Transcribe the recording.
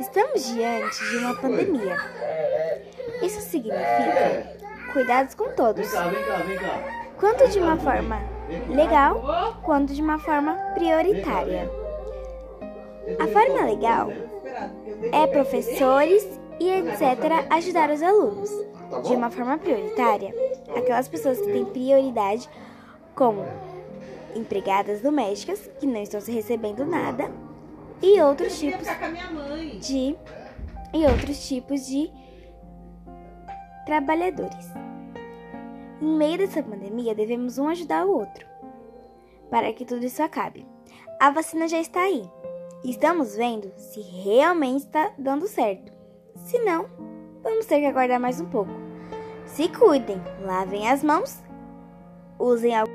Estamos diante de uma pandemia. Isso significa cuidados com todos, quanto de uma forma legal, quanto de uma forma prioritária. A forma legal é professores e etc. ajudar os alunos. De uma forma prioritária, aquelas pessoas que têm prioridade, como empregadas domésticas que não estão se recebendo nada e outros tipos de e outros tipos de trabalhadores. Em meio dessa pandemia, devemos um ajudar o outro para que tudo isso acabe. A vacina já está aí. Estamos vendo se realmente está dando certo. Se não, vamos ter que aguardar mais um pouco. Se cuidem, lavem as mãos, usem algo